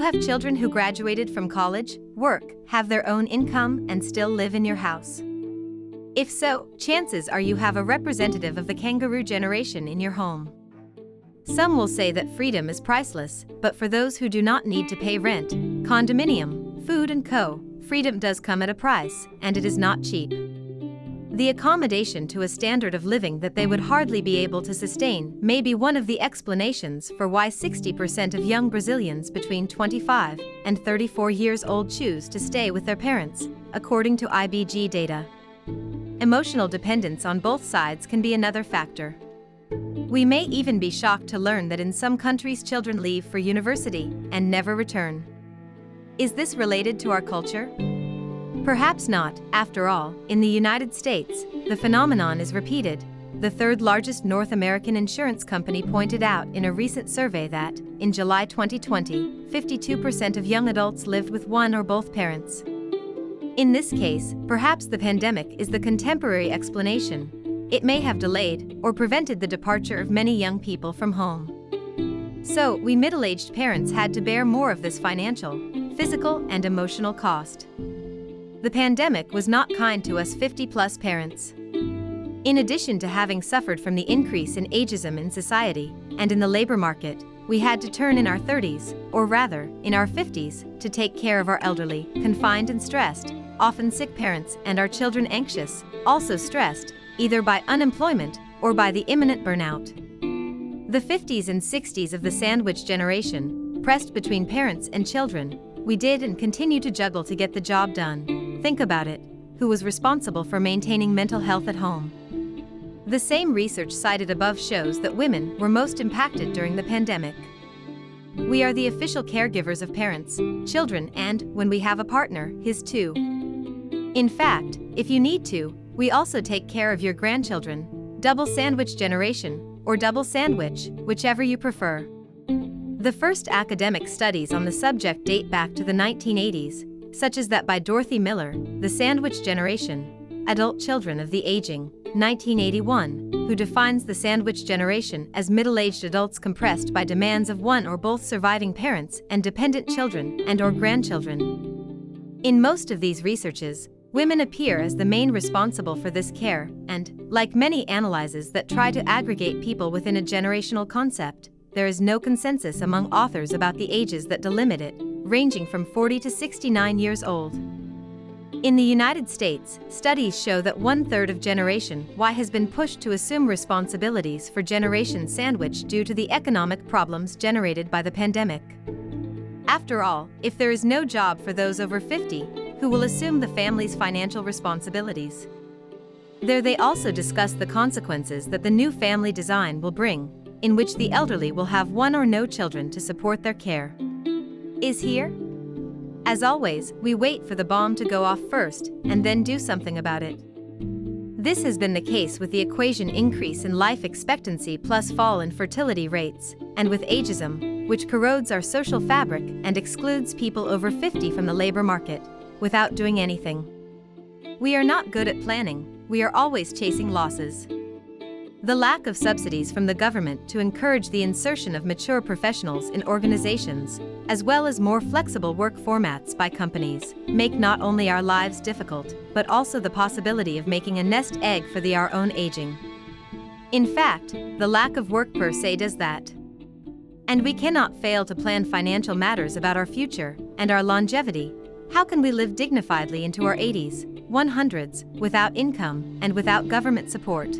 have children who graduated from college, work, have their own income, and still live in your house? If so, chances are you have a representative of the kangaroo generation in your home. Some will say that freedom is priceless, but for those who do not need to pay rent, condominium, food and co, freedom does come at a price, and it is not cheap. The accommodation to a standard of living that they would hardly be able to sustain may be one of the explanations for why 60% of young Brazilians between 25 and 34 years old choose to stay with their parents, according to IBGE data. Emotional dependence on both sides can be another factor. We may even be shocked to learn that in some countries children leave for university and never return. Is this related to our culture? Perhaps not, after all, in the United States, the phenomenon is repeated. The third largest North American insurance company pointed out in a recent survey that, in July 2020, 52% of young adults lived with one or both parents. In this case, perhaps the pandemic is the contemporary explanation. It may have delayed or prevented the departure of many young people from home. So, we middle aged parents had to bear more of this financial, physical, and emotional cost. The pandemic was not kind to us 50 plus parents. In addition to having suffered from the increase in ageism in society and in the labor market, we had to turn in our 30s, or rather, in our 50s, to take care of our elderly, confined and stressed, often sick parents, and our children anxious, also stressed, either by unemployment or by the imminent burnout. The 50s and 60s of the sandwich generation, pressed between parents and children, we did and continue to juggle to get the job done. Think about it who was responsible for maintaining mental health at home? The same research cited above shows that women were most impacted during the pandemic. We are the official caregivers of parents, children, and, when we have a partner, his too. In fact, if you need to, we also take care of your grandchildren, double sandwich generation, or double sandwich, whichever you prefer. The first academic studies on the subject date back to the 1980s, such as that by Dorothy Miller, The Sandwich Generation, Adult Children of the Aging, 1981, who defines the sandwich generation as middle-aged adults compressed by demands of one or both surviving parents and dependent children and or grandchildren. In most of these researches, women appear as the main responsible for this care and, like many analyses that try to aggregate people within a generational concept, there is no consensus among authors about the ages that delimit it ranging from 40 to 69 years old. In the United States, studies show that one third of Generation Y has been pushed to assume responsibilities for Generation Sandwich due to the economic problems generated by the pandemic. After all, if there is no job for those over 50, who will assume the family's financial responsibilities? There they also discuss the consequences that the new family design will bring, in which the elderly will have one or no children to support their care is here? As always, we wait for the bomb to go off first and then do something about it. This has been the case with the equation increase in life expectancy plus fall in fertility rates, and with ageism, which corrodes our social fabric and excludes people over 50 from the labor market, without doing anything. We are not good at planning, we are always chasing losses. The lack of subsidies from the government to encourage the insertion of mature professionals in organizations, as well as more flexible work formats by companies, make not only our lives difficult, but also the possibility of making a nest egg for the our own aging. In fact, the lack of work per se does that. And we cannot fail to plan financial matters about our future and our longevity. How can we live dignifiedly into our 80s, 100s, without income and without government support?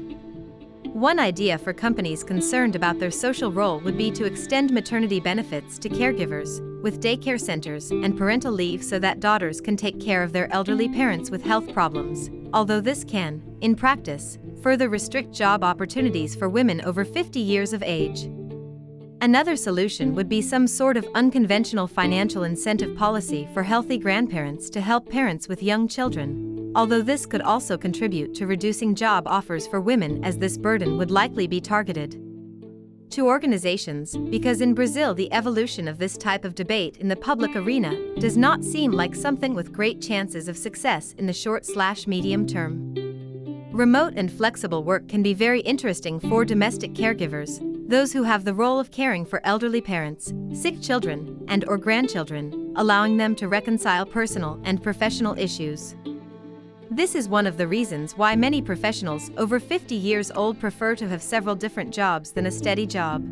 One idea for companies concerned about their social role would be to extend maternity benefits to caregivers, with daycare centers and parental leave so that daughters can take care of their elderly parents with health problems, although this can, in practice, further restrict job opportunities for women over 50 years of age. Another solution would be some sort of unconventional financial incentive policy for healthy grandparents to help parents with young children, although this could also contribute to reducing job offers for women as this burden would likely be targeted to organizations, because in Brazil the evolution of this type of debate in the public arena does not seem like something with great chances of success in the short slash medium term. Remote and flexible work can be very interesting for domestic caregivers, those who have the role of caring for elderly parents, sick children, and or grandchildren, allowing them to reconcile personal and professional issues. This is one of the reasons why many professionals over 50 years old prefer to have several different jobs than a steady job.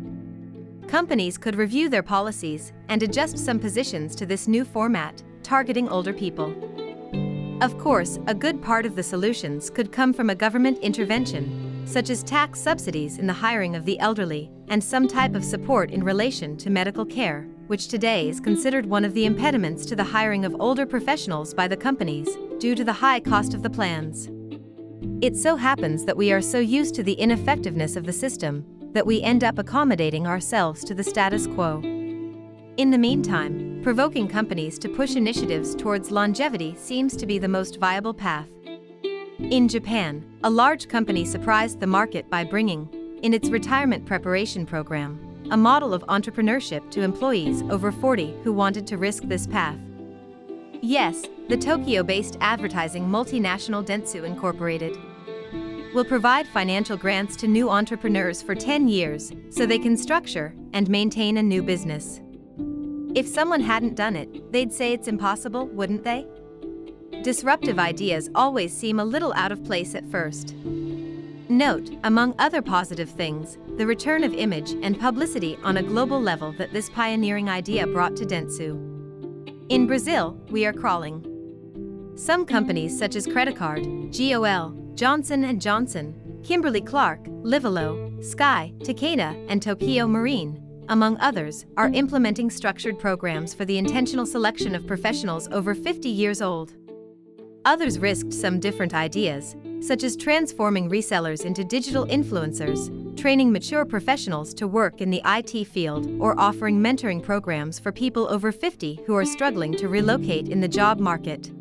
Companies could review their policies and adjust some positions to this new format, targeting older people. Of course, a good part of the solutions could come from a government intervention, such as tax subsidies in the hiring of the elderly, and some type of support in relation to medical care, which today is considered one of the impediments to the hiring of older professionals by the companies, due to the high cost of the plans. It so happens that we are so used to the ineffectiveness of the system that we end up accommodating ourselves to the status quo. In the meantime, provoking companies to push initiatives towards longevity seems to be the most viable path. In Japan, a large company surprised the market by bringing, in its retirement preparation program, a model of entrepreneurship to employees over 40 who wanted to risk this path. Yes, the Tokyo-based advertising multinational Dentsu Incorporated will provide financial grants to new entrepreneurs for 10 years so they can structure and maintain a new business. If someone hadn't done it, they'd say it's impossible, wouldn't they? Disruptive ideas always seem a little out of place at first. Note, among other positive things, the return of image and publicity on a global level that this pioneering idea brought to Dentsu. In Brazil, we are crawling. Some companies such as Credicard, GOL, Johnson & Johnson, Kimberly-Clark, Livelo, Sky, Takeda, and Tokio Marine, among others, are implementing structured programs for the intentional selection of professionals over 50 years old. Others risked some different ideas, such as transforming resellers into digital influencers, training mature professionals to work in the IT field, or offering mentoring programs for people over 50 who are struggling to relocate in the job market.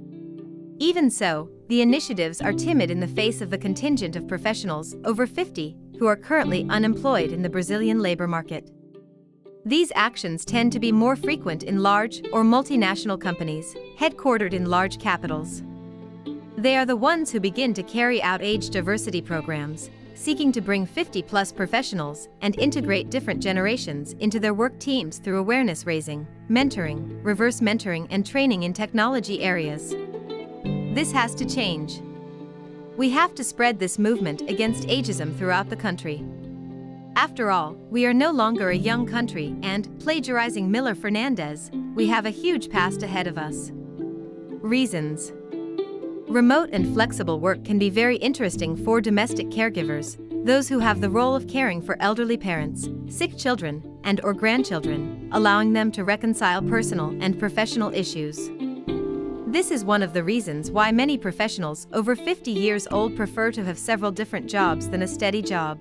Even so, the initiatives are timid in the face of the contingent of professionals over 50 who are currently unemployed in the Brazilian labor market. These actions tend to be more frequent in large or multinational companies, headquartered in large capitals. They are the ones who begin to carry out age diversity programs, seeking to bring 50 plus professionals and integrate different generations into their work teams through awareness raising, mentoring, reverse mentoring, and training in technology areas. This has to change. We have to spread this movement against ageism throughout the country. After all, we are no longer a young country, and, plagiarizing Millôr Fernandes, we have a huge past ahead of us. Reasons Remote and flexible work can be very interesting for domestic caregivers, those who have the role of caring for elderly parents, sick children, and or grandchildren, allowing them to reconcile personal and professional issues. This is one of the reasons why many professionals over 50 years old prefer to have several different jobs than a steady job.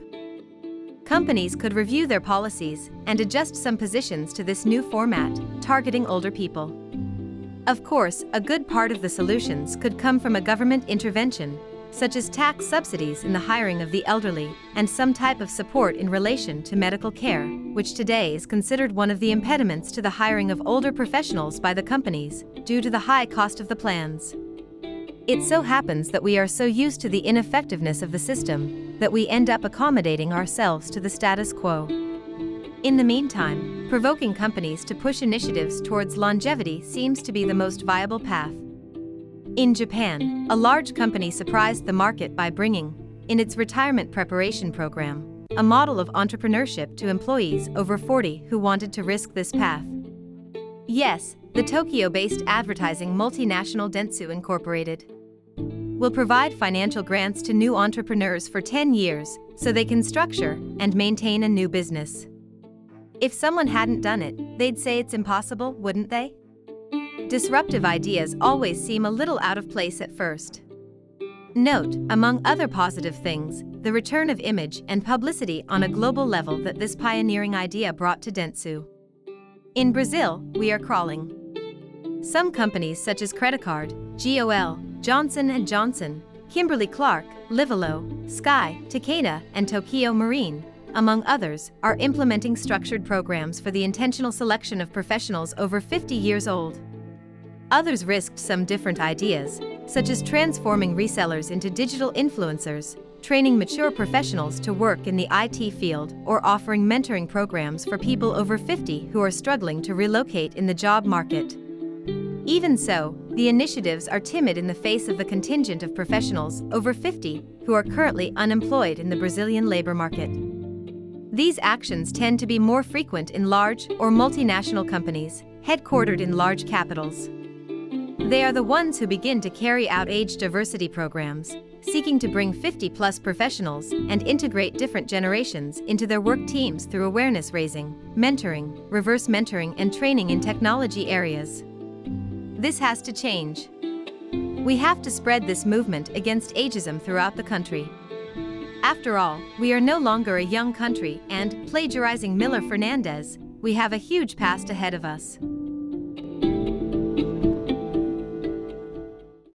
Companies could review their policies and adjust some positions to this new format, targeting older people. Of course, a good part of the solutions could come from a government intervention, such as tax subsidies in the hiring of the elderly, and some type of support in relation to medical care, which today is considered one of the impediments to the hiring of older professionals by the companies, due to the high cost of the plans. It so happens that we are so used to the ineffectiveness of the system that we end up accommodating ourselves to the status quo. In the meantime, provoking companies to push initiatives towards longevity seems to be the most viable path. In Japan, a large company surprised the market by bringing, in its retirement preparation program, a model of entrepreneurship to employees over 40 who wanted to risk this path. Yes, the Tokyo-based advertising multinational Dentsu Incorporated will provide financial grants to new entrepreneurs for 10 years so they can structure and maintain a new business. If someone hadn't done it, they'd say it's impossible, wouldn't they? Disruptive ideas always seem a little out of place at first. Note, among other positive things, the return of image and publicity on a global level that this pioneering idea brought to Dentsu. In Brazil, we are crawling. Some companies such as Credicard, GOL, Johnson & Johnson, Kimberly-Clark, Livelo, Sky, Takeda, and Tokio Marine among others, are implementing structured programs for the intentional selection of professionals over 50 years old. Others risked some different ideas, such as transforming resellers into digital influencers, training mature professionals to work in the IT field, or offering mentoring programs for people over 50 who are struggling to relocate in the job market. Even so, the initiatives are timid in the face of the contingent of professionals over 50 who are currently unemployed in the Brazilian labor market. These actions tend to be more frequent in large or multinational companies, headquartered in large capitals. They are the ones who begin to carry out age diversity programs, seeking to bring 50 plus professionals and integrate different generations into their work teams through awareness raising, mentoring, reverse mentoring, and training in technology areas. This has to change. We have to spread this movement against ageism throughout the country. After all, we are no longer a young country, and, plagiarizing Millôr Fernandes, we have a huge past ahead of us.